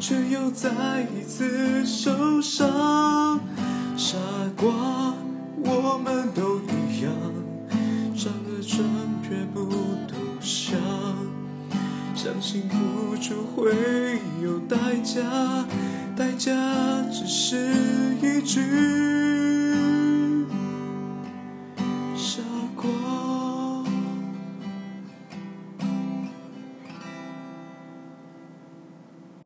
却又再一次受伤，傻瓜，我们都一样，伤了伤却不投降，相信付出会有代价，代价只是一句。